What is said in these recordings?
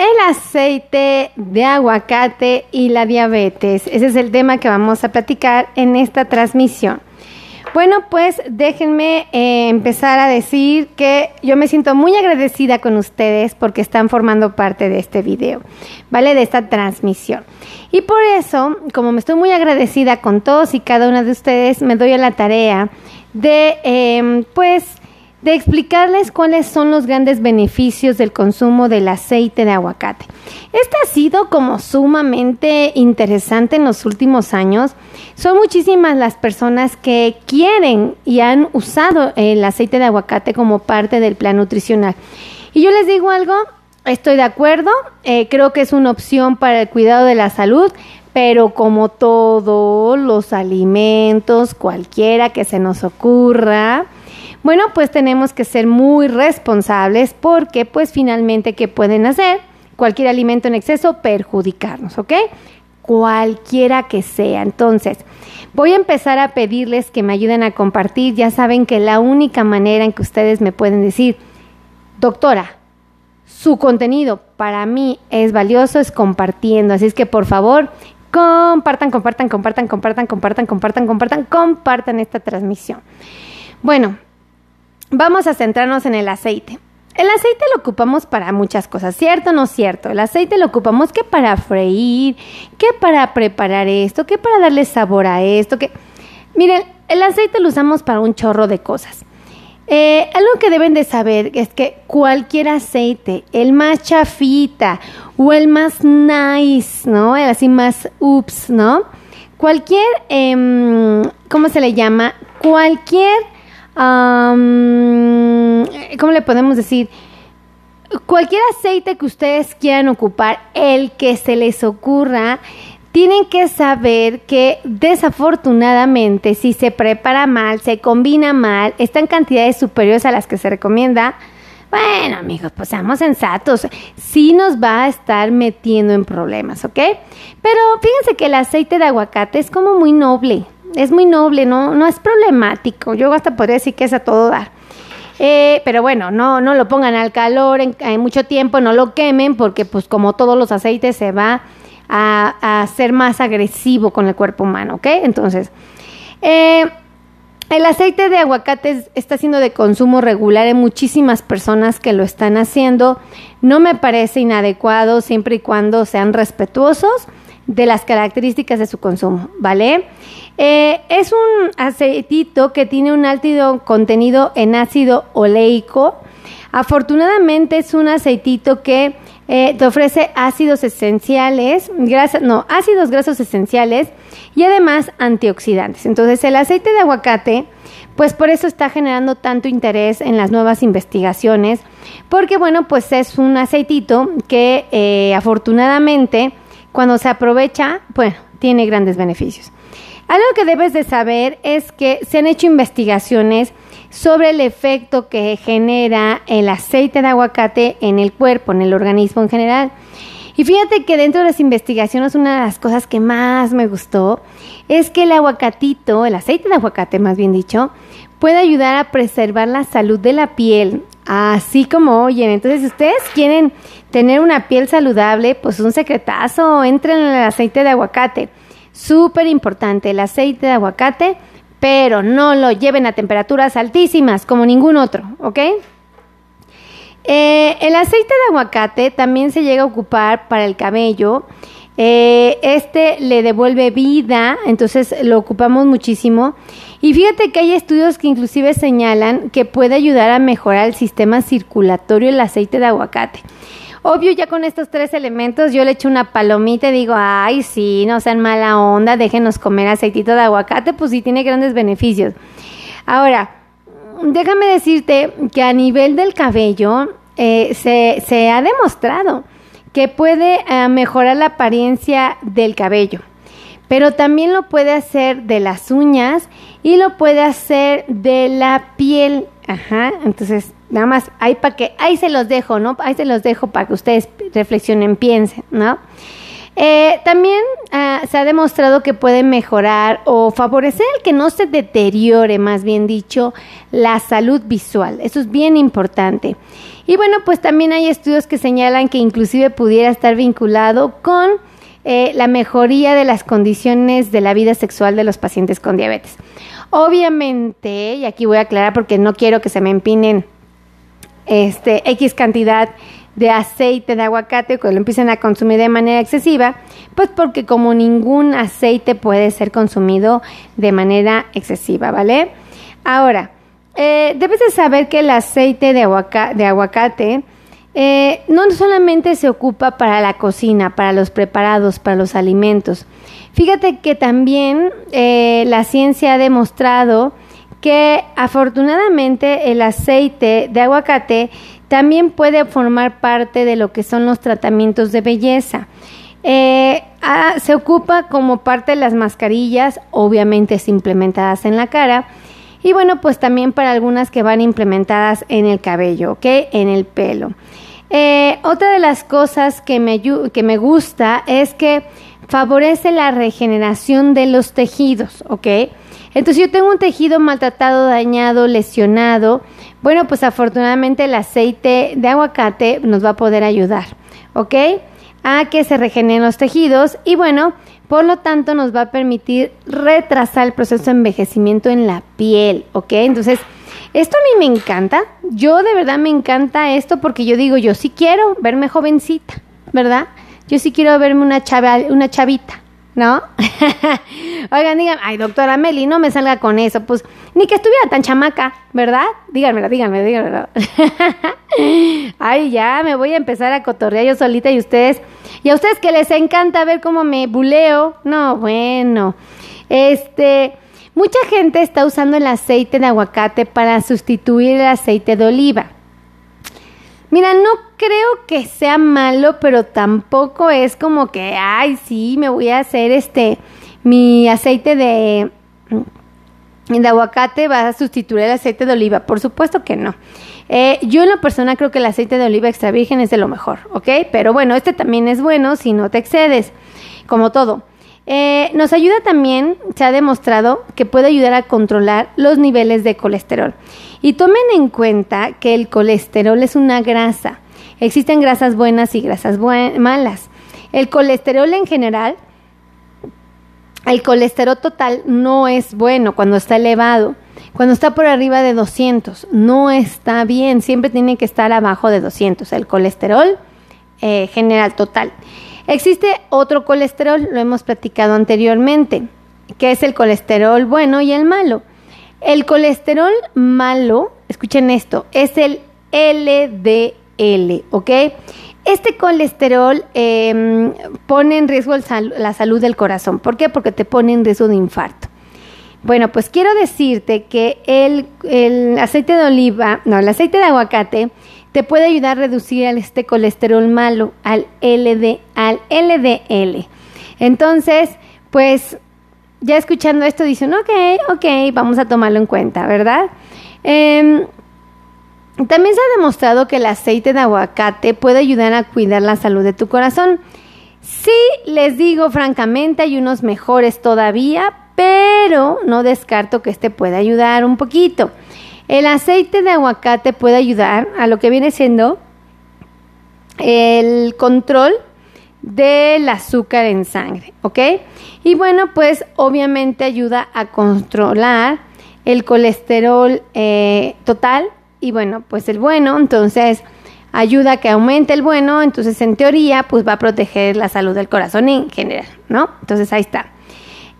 el aceite de aguacate y la diabetes. Ese es el tema que vamos a platicar en esta transmisión. Bueno, pues déjenme eh, empezar a decir que yo me siento muy agradecida con ustedes porque están formando parte de este video, ¿vale? De esta transmisión. Y por eso, como me estoy muy agradecida con todos y cada una de ustedes, me doy a la tarea de, em, pues, de explicarles cuáles son los grandes beneficios del consumo del aceite de aguacate. Este ha sido como sumamente interesante en los últimos años. Son muchísimas las personas que quieren y han usado el aceite de aguacate como parte del plan nutricional. Y yo les digo algo, estoy de acuerdo, eh, creo que es una opción para el cuidado de la salud, pero como todos los alimentos, cualquiera que se nos ocurra, bueno, pues tenemos que ser muy responsables porque pues finalmente, ¿qué pueden hacer? Cualquier alimento en exceso perjudicarnos, ¿ok? Cualquiera que sea. Entonces, voy a empezar a pedirles que me ayuden a compartir. Ya saben que la única manera en que ustedes me pueden decir, doctora, su contenido para mí es valioso, es compartiendo. Así es que por favor, compartan, compartan, compartan, compartan, compartan, compartan, compartan, compartan esta transmisión. Bueno, vamos a centrarnos en el aceite. El aceite lo ocupamos para muchas cosas, ¿cierto o no cierto? El aceite lo ocupamos que para freír, que para preparar esto, que para darle sabor a esto, que... Miren, el aceite lo usamos para un chorro de cosas. Eh, algo que deben de saber es que cualquier aceite, el más chafita o el más nice, ¿no? El así más ups, ¿no? Cualquier, eh, ¿cómo se le llama? Cualquier ¿cómo le podemos decir? Cualquier aceite que ustedes quieran ocupar, el que se les ocurra, tienen que saber que desafortunadamente si se prepara mal, se combina mal, está en cantidades superiores a las que se recomienda, bueno amigos, pues seamos sensatos, sí nos va a estar metiendo en problemas, ¿ok? Pero fíjense que el aceite de aguacate es como muy noble, es muy noble, no, no es problemático. Yo hasta podría decir que es a todo dar. Eh, pero bueno, no, no lo pongan al calor en, mucho tiempo, no lo quemen, porque pues como todos los aceites se va a, ser más agresivo con el cuerpo humano, ¿ok? Entonces, eh, el aceite de aguacate está siendo de consumo regular en muchísimas personas que lo están haciendo. No me parece inadecuado siempre y cuando sean respetuosos de las características de su consumo, ¿vale? Eh, es un aceitito que tiene un alto contenido en ácido oleico. Afortunadamente es un aceitito que eh, te ofrece ácidos esenciales, no, ácidos grasos esenciales y además antioxidantes. Entonces el aceite de aguacate, pues por eso está generando tanto interés en las nuevas investigaciones, porque bueno, pues es un aceitito que eh, afortunadamente cuando se aprovecha, bueno, tiene grandes beneficios. Algo que debes de saber es que se han hecho investigaciones sobre el efecto que genera el aceite de aguacate en el cuerpo, en el organismo en general. Y fíjate que dentro de las investigaciones una de las cosas que más me gustó es que el aguacatito, el aceite de aguacate más bien dicho, puede ayudar a preservar la salud de la piel, así como oyen. Entonces, si ustedes quieren tener una piel saludable, pues un secretazo, entren en el aceite de aguacate. Súper importante, el aceite de aguacate, pero no lo lleven a temperaturas altísimas como ningún otro, ¿ok? Eh, el aceite de aguacate también se llega a ocupar para el cabello. Eh, este le devuelve vida, entonces lo ocupamos muchísimo. Y fíjate que hay estudios que inclusive señalan que puede ayudar a mejorar el sistema circulatorio el aceite de aguacate. Obvio, ya con estos tres elementos yo le echo una palomita y digo, ay, sí, no sean mala onda, déjenos comer aceitito de aguacate, pues sí tiene grandes beneficios. Ahora, déjame decirte que a nivel del cabello eh, se, ha demostrado que puede eh, mejorar la apariencia del cabello, pero también lo puede hacer de las uñas y lo puede hacer de la piel. Ajá, entonces Nada más, ahí para que, ahí se los dejo, ¿no? Ahí se los dejo para que ustedes reflexionen, piensen, ¿no? Eh, también ah, se ha demostrado que puede mejorar o favorecer el que no se deteriore, más bien dicho, la salud visual. Eso es bien importante. Y bueno, pues también hay estudios que señalan que inclusive pudiera estar vinculado con eh, la mejoría de las condiciones de la vida sexual de los pacientes con diabetes. Obviamente, y aquí voy a aclarar porque no quiero que se me empinen este X cantidad de aceite de aguacate que lo empiecen a consumir de manera excesiva, pues porque como ningún aceite puede ser consumido de manera excesiva, ¿vale? Ahora, eh, debes de saber que el aceite de, de aguacate eh, no solamente se ocupa para la cocina, para los preparados, para los alimentos. Fíjate que también eh, la ciencia ha demostrado que afortunadamente el aceite de aguacate también puede formar parte de lo que son los tratamientos de belleza. Eh, ah, se ocupa como parte de las mascarillas, obviamente implementadas en la cara. Y bueno, pues también para algunas que van implementadas en el cabello, ¿ok? En el pelo. Eh, otra de las cosas que me, que me gusta es que favorece la regeneración de los tejidos, ¿ok? Entonces, yo tengo un tejido maltratado, dañado, lesionado, bueno, pues afortunadamente el aceite de aguacate nos va a poder ayudar, ¿ok? A que se regeneren los tejidos y bueno, por lo tanto nos va a permitir retrasar el proceso de envejecimiento en la piel, ¿ok? Entonces, esto a mí me encanta, yo de verdad me encanta esto porque yo digo, yo sí quiero verme jovencita, ¿verdad? Yo sí quiero verme una, chava, una chavita, ¿no? Oigan, digan, ay, doctora Meli, no me salga con eso. Pues ni que estuviera tan chamaca, ¿verdad? Díganmelo, díganme, díganmelo. ay, ya, me voy a empezar a cotorrear yo solita y ustedes. Y a ustedes que les encanta ver cómo me buleo. No, bueno. Este. Mucha gente está usando el aceite de aguacate para sustituir el aceite de oliva. Mira, no creo que sea malo, pero tampoco es como que, ay, sí, me voy a hacer este, mi aceite de, de aguacate va a sustituir el aceite de oliva. Por supuesto que no. Eh, yo en lo personal creo que el aceite de oliva extra virgen es de lo mejor, ¿ok? Pero bueno, este también es bueno si no te excedes, como todo. Eh, nos ayuda también, se ha demostrado que puede ayudar a controlar los niveles de colesterol. Y tomen en cuenta que el colesterol es una grasa. Existen grasas buenas y grasas malas. El colesterol en general, el colesterol total no es bueno cuando está elevado. Cuando está por arriba de 200, no está bien. Siempre tiene que estar abajo de 200. El colesterol eh, general total. Existe otro colesterol, lo hemos platicado anteriormente, que es el colesterol bueno y el malo. El colesterol malo, escuchen esto, es el LDL, ¿ok? Este colesterol em, pone en riesgo la salud del corazón. ¿Por qué? Porque te pone en riesgo de infarto. Bueno, pues quiero decirte que el, aceite de oliva, no, el aceite de aguacate te puede ayudar a reducir este colesterol malo, al LDL. Entonces, pues ya escuchando esto dicen, ok, ok, vamos a tomarlo en cuenta, ¿verdad? Em, también se ha demostrado que el aceite de aguacate puede ayudar a cuidar la salud de tu corazón. Sí, les digo francamente, hay unos mejores todavía, pero no descarto que este pueda ayudar un poquito. El aceite de aguacate puede ayudar a lo que viene siendo el control del azúcar en sangre, ¿ok? Y bueno, pues obviamente ayuda a controlar el colesterol eh, total y bueno, pues el bueno, entonces ayuda a que aumente el bueno, entonces en teoría pues va a proteger la salud del corazón en general, ¿no? Entonces ahí está.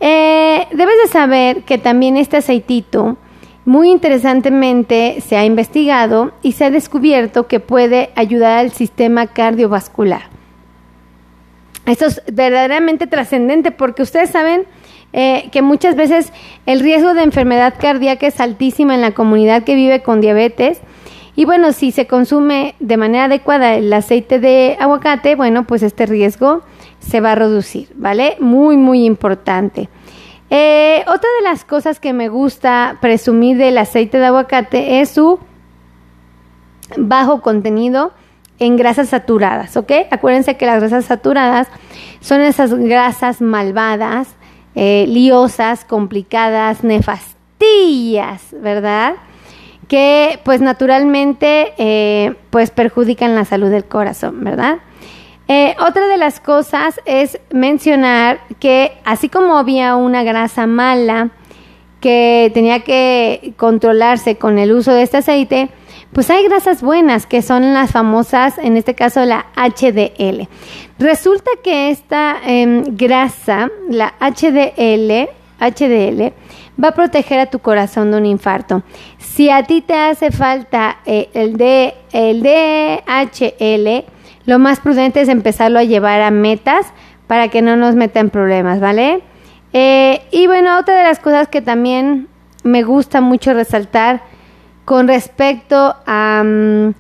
Eh, debes de saber que también este aceitito muy interesantemente se ha investigado y se ha descubierto que puede ayudar al sistema cardiovascular. Esto es verdaderamente trascendente porque ustedes saben eh, que muchas veces el riesgo de enfermedad cardíaca es altísima en la comunidad que vive con diabetes. Y bueno, si se consume de manera adecuada el aceite de aguacate, bueno, pues este riesgo se va a reducir, ¿vale? Muy, muy importante. Eh, otra de las cosas que me gusta presumir del aceite de aguacate es su bajo contenido en grasas saturadas, ¿ok? Acuérdense que las grasas saturadas son esas grasas malvadas, eh, liosas, complicadas, nefastillas, ¿verdad? Que pues naturalmente eh, pues perjudican la salud del corazón, ¿verdad? Eh, otra de las cosas es mencionar que así como había una grasa mala que tenía que controlarse con el uso de este aceite, pues hay grasas buenas que son las famosas, en este caso la HDL. Resulta que esta em, grasa, la HDL, HDL, va a proteger a tu corazón de un infarto. Si a ti te hace falta eh, el, de, el DHL, lo más prudente es empezarlo a llevar a metas para que no nos meta en problemas, ¿vale? Eh, y bueno, otra de las cosas que también me gusta mucho resaltar con respecto a, mm,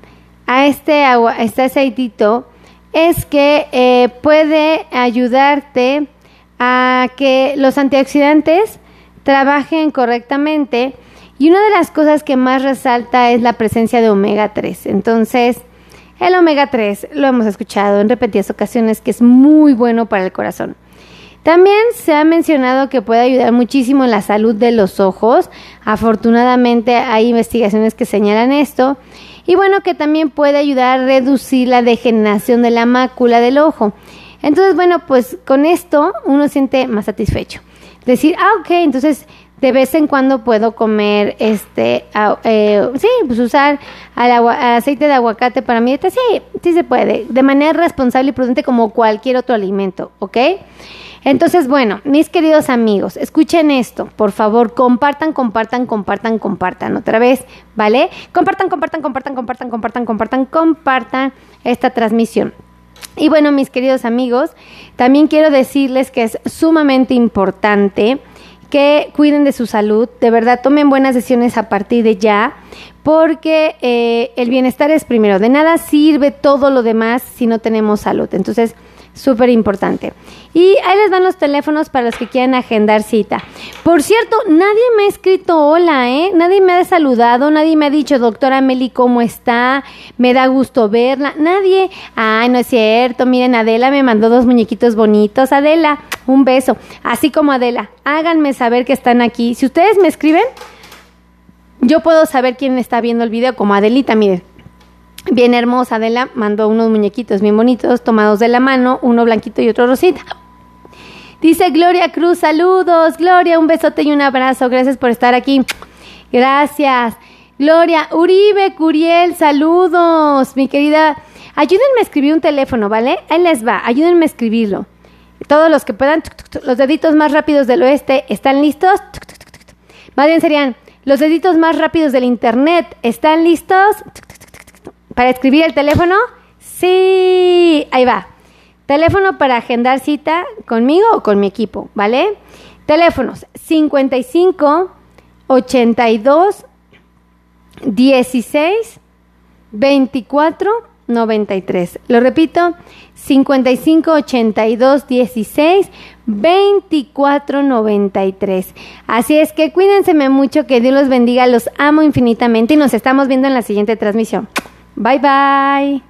a este, agua, este aceitito es que eh, puede ayudarte a que los antioxidantes trabajen correctamente y una de las cosas que más resalta es la presencia de omega 3. Entonces, el omega 3 lo hemos escuchado en repetidas ocasiones que es muy bueno para el corazón. También se ha mencionado que puede ayudar muchísimo en la salud de los ojos. Afortunadamente hay investigaciones que señalan esto. Y bueno, que también puede ayudar a reducir la degeneración de la mácula del ojo. Entonces, bueno, pues con esto uno siente más satisfecho. Decir, ah, ok, entonces de vez en cuando puedo comer este, eh, sí, pues usar aceite de aguacate para mi dieta, sí, sí se puede, de manera responsable y prudente como cualquier otro alimento, ¿ok? Entonces, bueno, mis queridos amigos, escuchen esto, por favor, compartan, compartan, compartan, compartan, otra vez, ¿vale? Compartan, compartan, compartan, compartan, compartan, compartan, compartan esta transmisión. Y bueno, mis queridos amigos, también quiero decirles que es sumamente importante que cuiden de su salud, de verdad tomen buenas decisiones a partir de ya, porque eh, el bienestar es primero, de nada sirve todo lo demás si no tenemos salud. Entonces, súper importante. Y ahí les van los teléfonos para los que quieran agendar cita. Por cierto, nadie me ha escrito hola, ¿eh? Nadie me ha saludado, nadie me ha dicho, doctora Meli, ¿cómo está? Me da gusto verla. Nadie. Ay, no es cierto. Miren, Adela me mandó dos muñequitos bonitos. Adela, un beso. Así como Adela, háganme saber que están aquí. Si ustedes me escriben, yo puedo saber quién está viendo el video, como Adelita, miren. Bien hermosa, Adela mandó unos muñequitos bien bonitos, tomados de la mano, uno blanquito y otro rosita. Dice Gloria Cruz, saludos, Gloria, un besote y un abrazo, gracias por estar aquí. Gracias. Gloria, Uribe, Curiel, saludos, mi querida. Ayúdenme a escribir un teléfono, ¿vale? Ahí les va, ayúdenme a escribirlo. Todos los que puedan, los deditos más rápidos del oeste, ¿están listos? Más bien serían, los deditos más rápidos del internet, ¿están listos? ¿Para escribir el teléfono? Sí, ahí va. Teléfono para agendar cita conmigo o con mi equipo, ¿vale? Teléfonos 55 82 16 24 93. Lo repito, 55 82 16 24 93. Así es que cuídense mucho, que Dios los bendiga, los amo infinitamente y nos estamos viendo en la siguiente transmisión. Bye bye.